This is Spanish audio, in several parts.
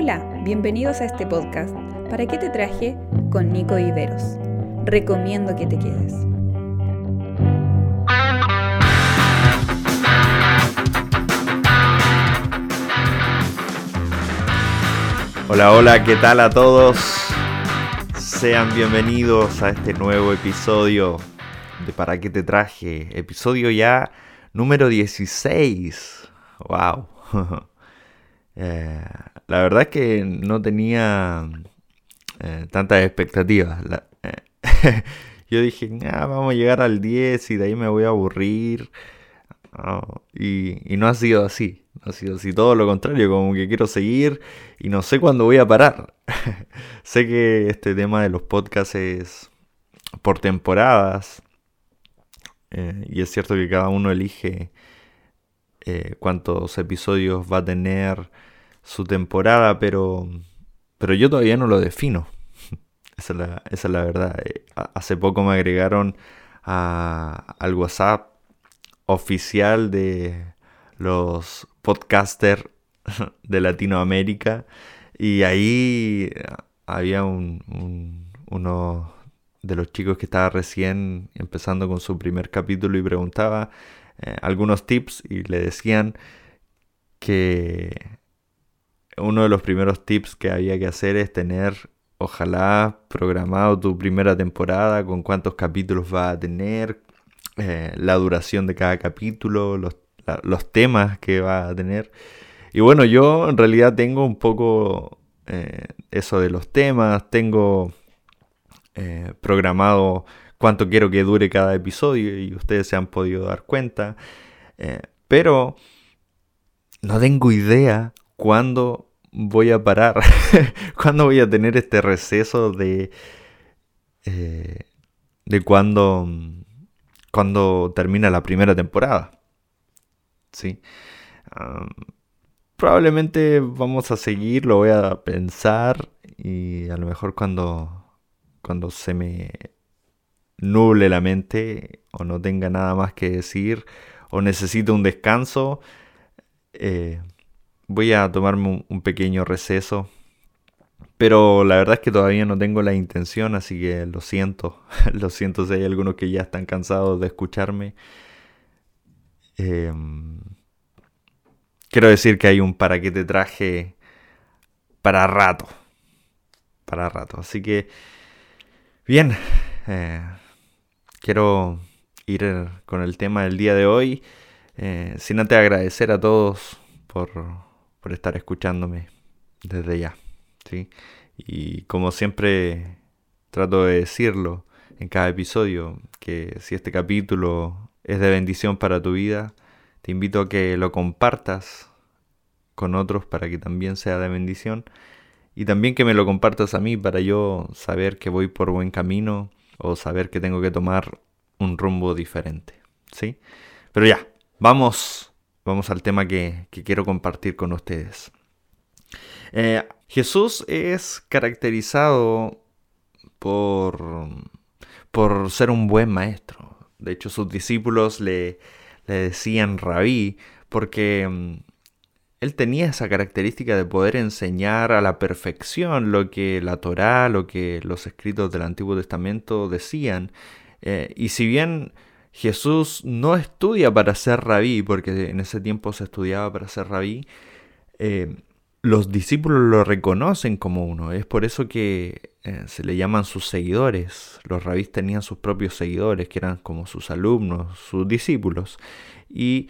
Hola, bienvenidos a este podcast. ¿Para qué te traje? Con Nico Viveros. Recomiendo que te quedes. Hola, hola, ¿qué tal a todos? Sean bienvenidos a este nuevo episodio de ¿Para qué te traje? Episodio ya número 16. ¡Wow! Eh, la verdad es que no tenía eh, tantas expectativas. Eh, yo dije, vamos a llegar al 10 y de ahí me voy a aburrir. y, no ha sido así. No ha sido así. Todo lo contrario, como que quiero seguir y no sé cuándo voy a parar. sé que este tema de los podcasts es por temporadas. y es cierto que cada uno elige cuántos episodios va a tener su temporada, pero, pero yo todavía no lo defino. esa, es la, verdad. Eh, hace poco me agregaron al WhatsApp oficial de los podcasters de Latinoamérica y ahí había un, uno de los chicos que estaba recién empezando con su primer capítulo y preguntaba eh, algunos tips y le decían que uno de los primeros tips que había que hacer es tener, ojalá, programado tu primera temporada, con cuántos capítulos va a tener, eh, la duración de cada capítulo, los, temas que va a tener. Y bueno, yo en realidad tengo un poco eh, eso de los temas, tengo eh, programado cuánto quiero que dure cada episodio y ustedes se han podido dar cuenta, pero no tengo idea cuándo voy a parar? ¿Cuándo voy a tener este receso de... Eh, de cuando, cuando termina la primera temporada? Sí. probablemente vamos a seguir, lo voy a pensar y a lo mejor cuando, cuando se me nuble la mente o no tenga nada más que decir o necesite un descanso, eh, voy a tomarme un, pequeño receso. Pero la verdad es que todavía no tengo la intención, así que lo siento. lo siento si hay algunos que ya están cansados de escucharme. Em, quiero decir que hay un para qué te traje para rato. Para rato. Así que, bien. Eh, quiero ir con el tema del día de hoy. Eh, sin antes agradecer a todos por por estar escuchándome desde ya. ¿sí? Y como siempre trato de decirlo en cada episodio, que si este capítulo es de bendición para tu vida, te invito a que lo compartas con otros para que también sea de bendición. Y también que me lo compartas a mí para yo saber que voy por buen camino o saber que tengo que tomar un rumbo diferente. ¿Sí? Pero ya, vamos vamos al tema que, quiero compartir con ustedes. Eh, Jesús es caracterizado por, por ser un buen maestro. De hecho, sus discípulos le, le decían rabí porque mm, él tenía esa característica de poder enseñar a la perfección lo que la Torá, lo que los escritos del Antiguo Testamento decían. Eh, y si bien Jesús no estudia para ser rabí, porque en ese tiempo se estudiaba para ser rabí. Eh, los discípulos lo reconocen como uno. Es por eso que eh, se le llaman sus seguidores. Los rabís tenían sus propios seguidores, que eran como sus alumnos, sus discípulos. Y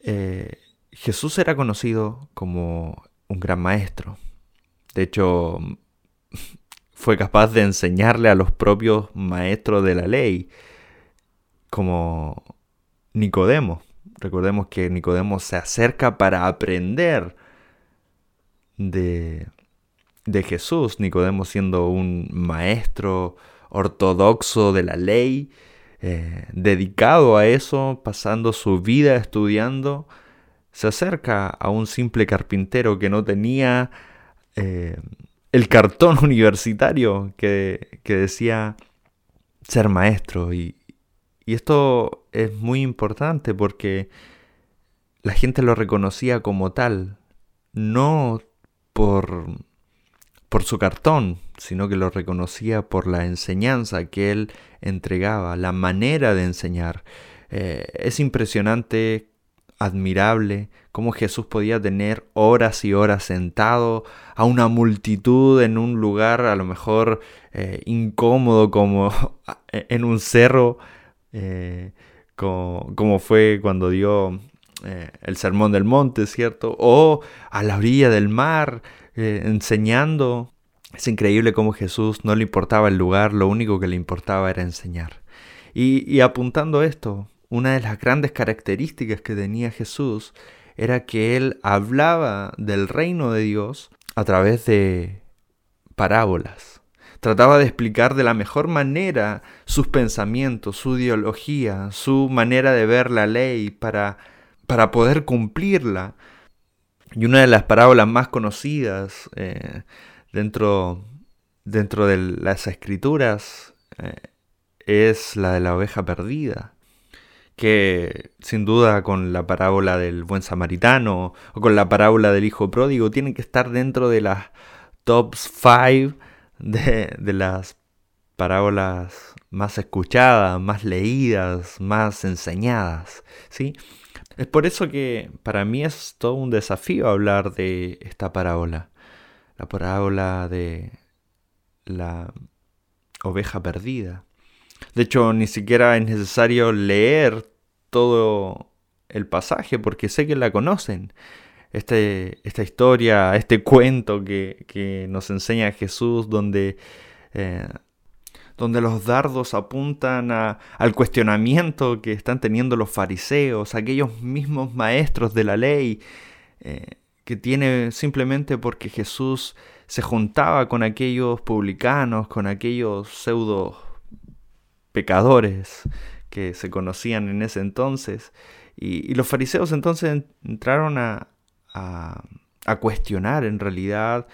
eh, Jesús era conocido como un gran maestro. De hecho, fue capaz de enseñarle a los propios maestros de la ley como Nicodemo. Recordemos que Nicodemo se acerca para aprender de, de Jesús. Nicodemo siendo un maestro ortodoxo de la ley, eh, dedicado a eso, pasando su vida estudiando, se acerca a un simple carpintero que no tenía eh, el cartón universitario que, que decía ser maestro y, y esto es muy importante porque la gente lo reconocía como tal, no por, por su cartón, sino que lo reconocía por la enseñanza que él entregaba, la manera de enseñar. Eh, es impresionante, admirable, cómo Jesús podía tener horas y horas sentado a una multitud en un lugar a lo mejor eh, incómodo como en un cerro, eh, como, fue cuando dio el Sermón del Monte, ¿cierto? O a la orilla del mar, enseñando. Es increíble cómo Jesús no le importaba el lugar, lo único que le importaba era enseñar. Y apuntando esto, una de las grandes características que tenía Jesús era que él hablaba del reino de Dios a través de parábolas. Trataba de explicar de la mejor manera sus pensamientos, su ideología, su manera de ver la ley para, para poder cumplirla. Y una de las parábolas más conocidas eh, dentro, dentro de las escrituras eh, es la de la oveja perdida que sin duda con la parábola del buen samaritano o con la parábola del hijo pródigo tienen que estar dentro de las tops 5 de, las parábolas más escuchadas, más leídas, más enseñadas, ¿sí? Es por eso que para mí es todo un desafío hablar de esta parábola, la parábola de la oveja perdida. De hecho, ni siquiera es necesario leer todo el pasaje porque sé que la conocen. Este, esta historia, este cuento que, nos enseña Jesús donde, eh, donde los dardos apuntan al cuestionamiento que están teniendo los fariseos, aquellos mismos maestros de la ley, eh, que tiene simplemente porque Jesús se juntaba con aquellos publicanos, con aquellos pseudo pecadores que se conocían en ese entonces. Y, los fariseos entonces entraron a, a, cuestionar en realidad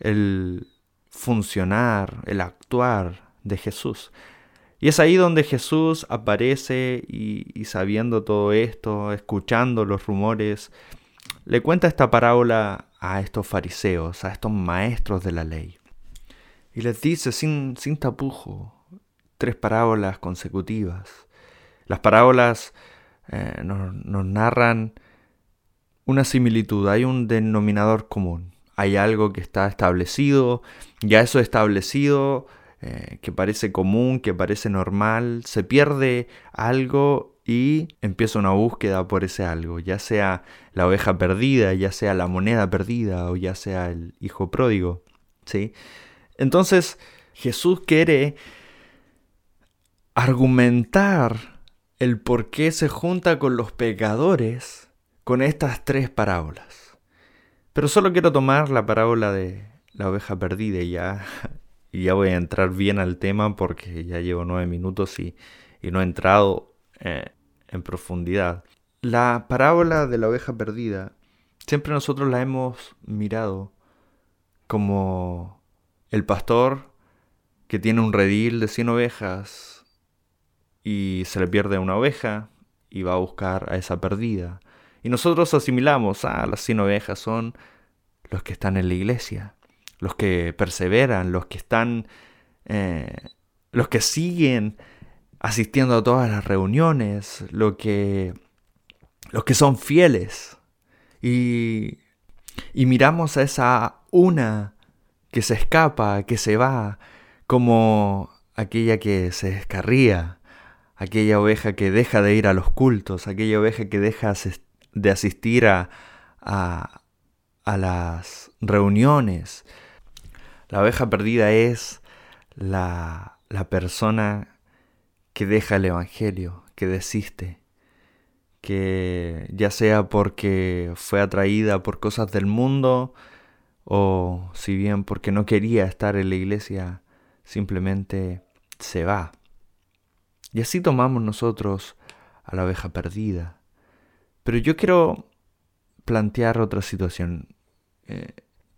el funcionar, el actuar de Jesús. Y es ahí donde Jesús aparece y, sabiendo todo esto, escuchando los rumores, le cuenta esta parábola a estos fariseos, a estos maestros de la ley. Y les dice sin, sin tapujo, tres parábolas consecutivas. Las parábolas eh, nos, narran una similitud, hay un denominador común, hay algo que está establecido, ya eso establecido, eh, que parece común, que parece normal, se pierde algo y empieza una búsqueda por ese algo, ya sea la oveja perdida, ya sea la moneda perdida o ya sea el hijo pródigo. ¿sí? Entonces Jesús quiere argumentar el por qué se junta con los pecadores con estas tres parábolas. Pero solo quiero tomar la parábola de la oveja perdida y ya, y ya voy a entrar bien al tema porque ya llevo nueve minutos y, no he entrado eh, en profundidad. La parábola de la oveja perdida siempre nosotros la hemos mirado como el pastor que tiene un redil de 100 ovejas y se le pierde una oveja y va a buscar a esa perdida. Y nosotros asimilamos, ah, las 100 ovejas son los que están en la iglesia, los que perseveran, los que están, eh, los que siguen asistiendo a todas las reuniones, lo que, los que son fieles. Y, y miramos a esa una que se escapa, que se va, como aquella que se descarría, aquella oveja que deja de ir a los cultos, aquella oveja que deja de asistir a, a, las reuniones. La oveja perdida es la, la persona que deja el Evangelio, que desiste, que ya sea porque fue atraída por cosas del mundo o si bien porque no quería estar en la iglesia, simplemente se va. Y así tomamos nosotros a la oveja perdida. Pero yo quiero plantear otra situación. Eh,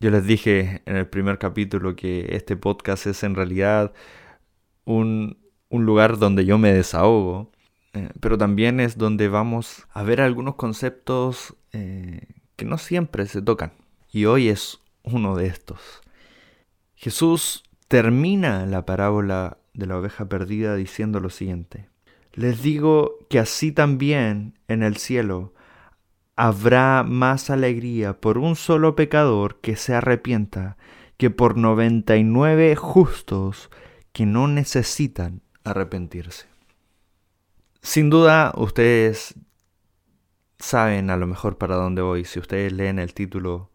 yo les dije en el primer capítulo que este podcast es en realidad un, lugar donde yo me desahogo, eh, pero también es donde vamos a ver algunos conceptos eh, que no siempre se tocan. Y hoy es uno de estos. Jesús termina la parábola de la oveja perdida diciendo lo siguiente. Les digo que así también en el cielo habrá más alegría por un solo pecador que se arrepienta que por noventa y nueve justos que no necesitan arrepentirse. Sin duda ustedes saben a lo mejor para dónde voy. Si ustedes leen el título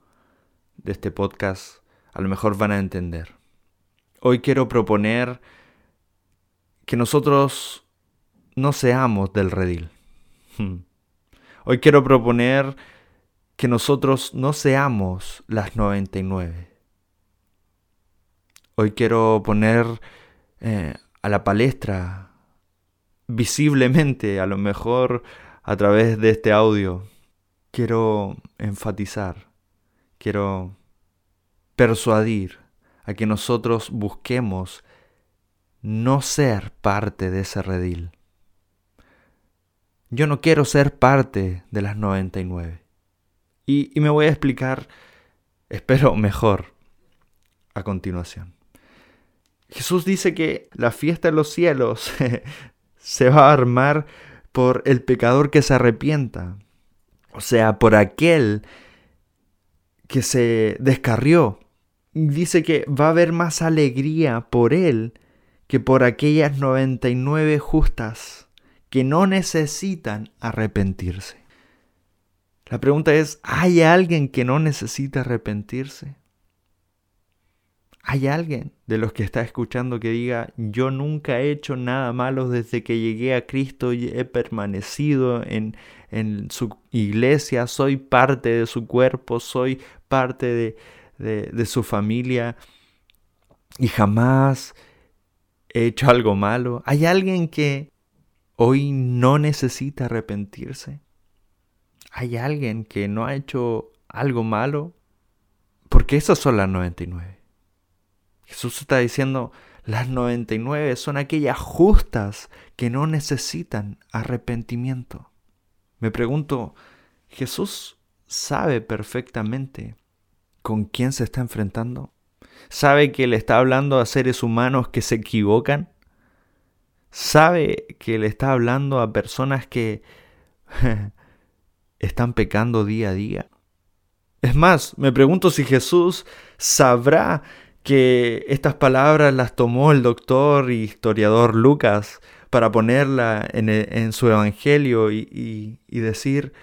de este podcast, a lo mejor van a entender. Hoy quiero proponer que nosotros no seamos del redil. Hoy quiero proponer que nosotros no seamos las 99. Hoy quiero poner eh, a la palestra visiblemente, a lo mejor a través de este audio, quiero enfatizar, quiero persuadir a que nosotros busquemos no ser parte de ese redil. Yo no quiero ser parte de las 99. Y, y me voy a explicar, espero mejor, a continuación. Jesús dice que la fiesta en los cielos se va a armar por el pecador que se arrepienta, o sea, por aquel que se descarrió. Dice que va a haber más alegría por él que por aquellas 99 justas que no necesitan arrepentirse. La pregunta es, ¿hay alguien que no necesita arrepentirse? ¿Hay alguien de los que está escuchando que diga, yo nunca he hecho nada malo desde que llegué a Cristo y he permanecido en, en su iglesia, soy parte de su cuerpo, soy parte de, de, de su familia y jamás he hecho algo malo? ¿Hay alguien que hoy no necesita arrepentirse? ¿Hay alguien que no ha hecho algo malo? Porque esas son las 99. Jesús está diciendo, las 99 son aquellas justas que no necesitan arrepentimiento. Me pregunto, ¿Jesús sabe perfectamente con quién se está enfrentando? ¿Sabe que le está hablando a seres humanos que se equivocan? Sabe que le está hablando a personas que están pecando día a día. Es más, me pregunto si Jesús sabrá que estas palabras las tomó el doctor y historiador Lucas para ponerla en, su evangelio y, y decir,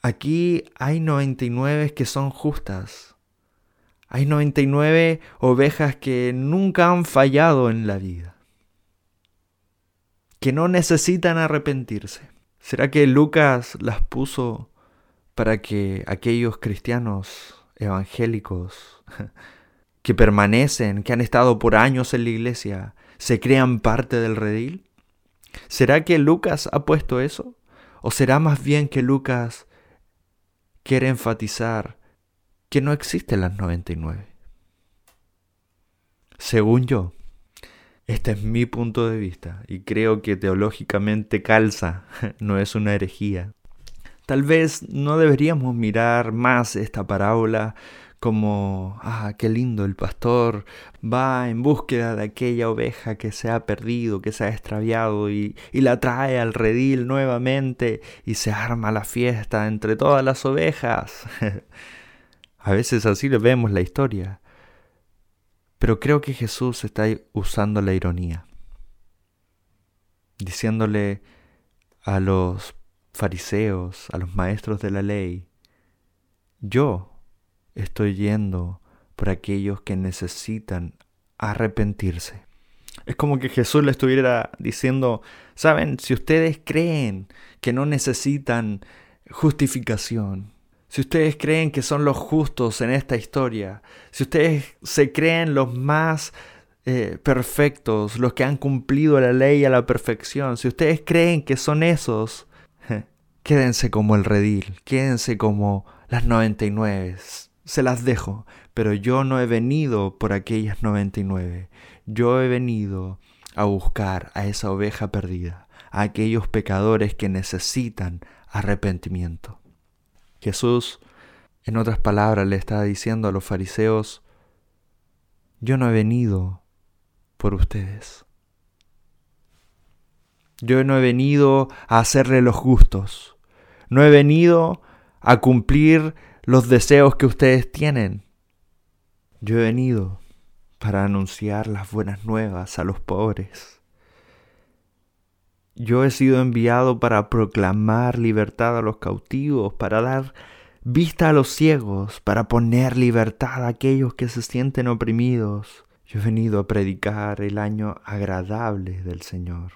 aquí hay 99 que son justas. Hay 99 ovejas que nunca han fallado en la vida que no necesitan arrepentirse. ¿Será que Lucas las puso para que aquellos cristianos evangélicos que permanecen, que han estado por años en la iglesia, se crean parte del redil? ¿Será que Lucas ha puesto eso? ¿O será más bien que Lucas quiere enfatizar que no existen las 99? Según yo, este es mi punto de vista y creo que teológicamente calza, no es una herejía. Tal vez no deberíamos mirar más esta parábola como, ah, qué lindo, el pastor va en búsqueda de aquella oveja que se ha perdido, que se ha extraviado y, la trae al redil nuevamente y se arma la fiesta entre todas las ovejas. A veces así le vemos la historia. Pero creo que Jesús está usando la ironía, diciéndole a los fariseos, a los maestros de la ley, yo estoy yendo por aquellos que necesitan arrepentirse. Es como que Jesús le estuviera diciendo, saben, si ustedes creen que no necesitan justificación, si ustedes creen que son los justos en esta historia, si ustedes se creen los más eh, perfectos, los que han cumplido la ley a la perfección, si ustedes creen que son esos, quédense como el redil, quédense como las 99. Se las dejo, pero yo no he venido por aquellas 99. Yo he venido a buscar a esa oveja perdida, a aquellos pecadores que necesitan arrepentimiento. Jesús En otras palabras, le estaba diciendo a los fariseos, yo no he venido por ustedes. Yo no he venido a hacerle los justos. No he venido a cumplir los deseos que ustedes tienen. Yo he venido para anunciar las buenas nuevas a los pobres. Yo he sido enviado para proclamar libertad a los cautivos, para dar vista a los ciegos, para poner libertad a aquellos que se sienten oprimidos. Yo he venido a predicar el año agradable del Señor.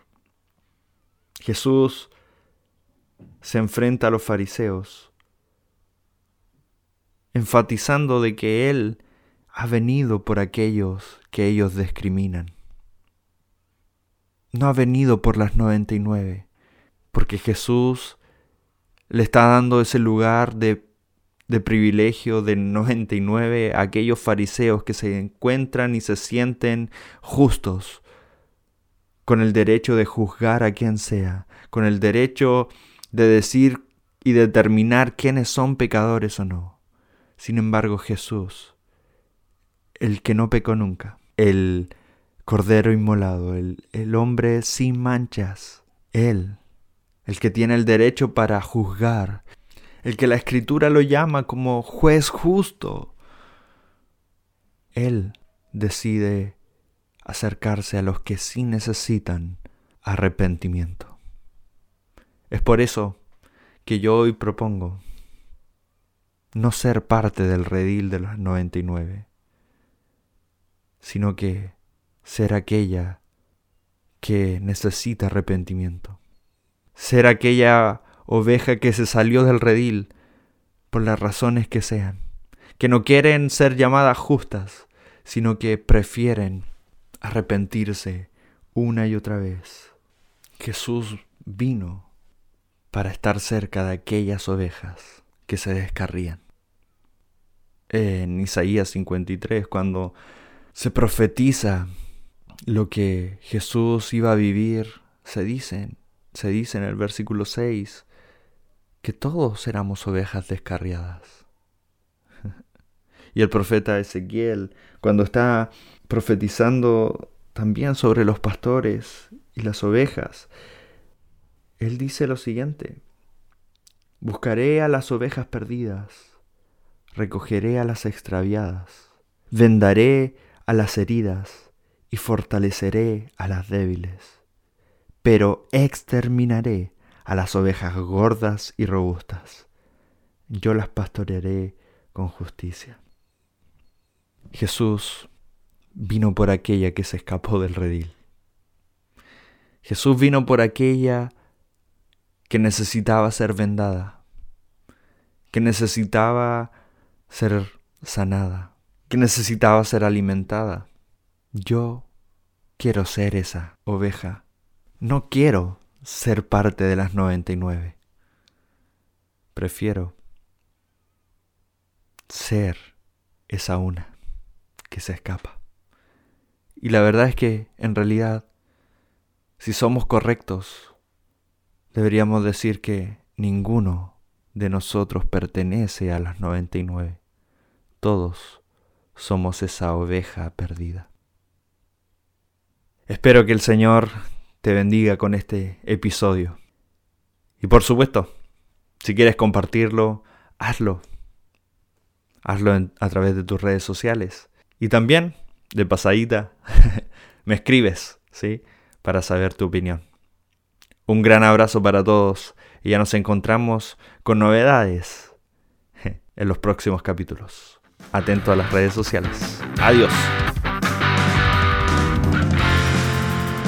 Jesús se enfrenta a los fariseos, enfatizando de que Él ha venido por aquellos que ellos discriminan. No ha venido por las 99, porque Jesús le está dando ese lugar de, de privilegio de 99 a aquellos fariseos que se encuentran y se sienten justos, con el derecho de juzgar a quien sea, con el derecho de decir y determinar quiénes son pecadores o no. Sin embargo, Jesús, el que no pecó nunca, el Cordero inmolado, el, el hombre sin manchas, Él, el que tiene el derecho para juzgar, el que la escritura lo llama como juez justo, Él decide acercarse a los que sí necesitan arrepentimiento. Es por eso que yo hoy propongo no ser parte del redil de los 99, sino que ser aquella que necesita arrepentimiento, ser aquella oveja que se salió del redil por las razones que sean, que no quieren ser llamadas justas, sino que prefieren arrepentirse una y otra vez. Jesús vino para estar cerca de aquellas ovejas que se descarrían. En Isaías 53, cuando se profetiza lo que Jesús iba a vivir, se dice, se dice en el versículo 6 que todos éramos ovejas descarriadas. y el profeta Ezequiel, cuando está profetizando también sobre los pastores y las ovejas, él dice lo siguiente, buscaré a las ovejas perdidas, recogeré a las extraviadas, vendaré a las heridas y fortaleceré a las débiles, pero exterminaré a las ovejas gordas y robustas. Yo las pastorearé con justicia. Jesús vino por aquella que se escapó del redil. Jesús vino por aquella que necesitaba ser vendada, que necesitaba ser sanada, que necesitaba ser alimentada. Yo quiero ser esa oveja. No quiero ser parte de las 99. Prefiero ser esa una que se escapa. Y la verdad es que, en realidad, si somos correctos, deberíamos decir que ninguno de nosotros pertenece a las 99. Todos somos esa oveja perdida. Espero que el Señor te bendiga con este episodio. Y por supuesto, si quieres compartirlo, hazlo. Hazlo a través de tus redes sociales. Y también de pasadita, me escribes, ¿sí? Para saber tu opinión. Un gran abrazo para todos y ya nos encontramos con novedades en los próximos capítulos. Atento a las redes sociales. Adiós.